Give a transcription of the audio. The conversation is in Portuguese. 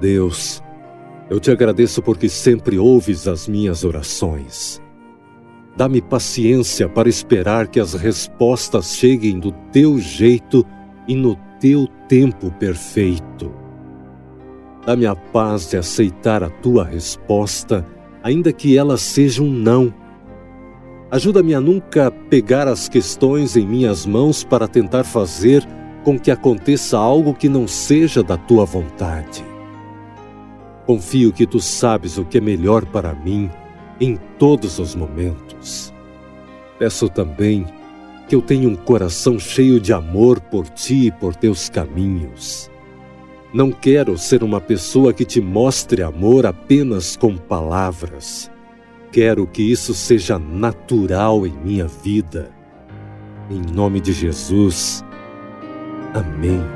Deus, eu te agradeço porque sempre ouves as minhas orações. Dá-me paciência para esperar que as respostas cheguem do teu jeito e no teu tempo perfeito. Dá-me a paz de aceitar a tua resposta, ainda que ela seja um não. Ajuda-me a nunca pegar as questões em minhas mãos para tentar fazer com que aconteça algo que não seja da tua vontade. Confio que tu sabes o que é melhor para mim em todos os momentos. Peço também que eu tenha um coração cheio de amor por ti e por teus caminhos. Não quero ser uma pessoa que te mostre amor apenas com palavras. Quero que isso seja natural em minha vida. Em nome de Jesus. Amém.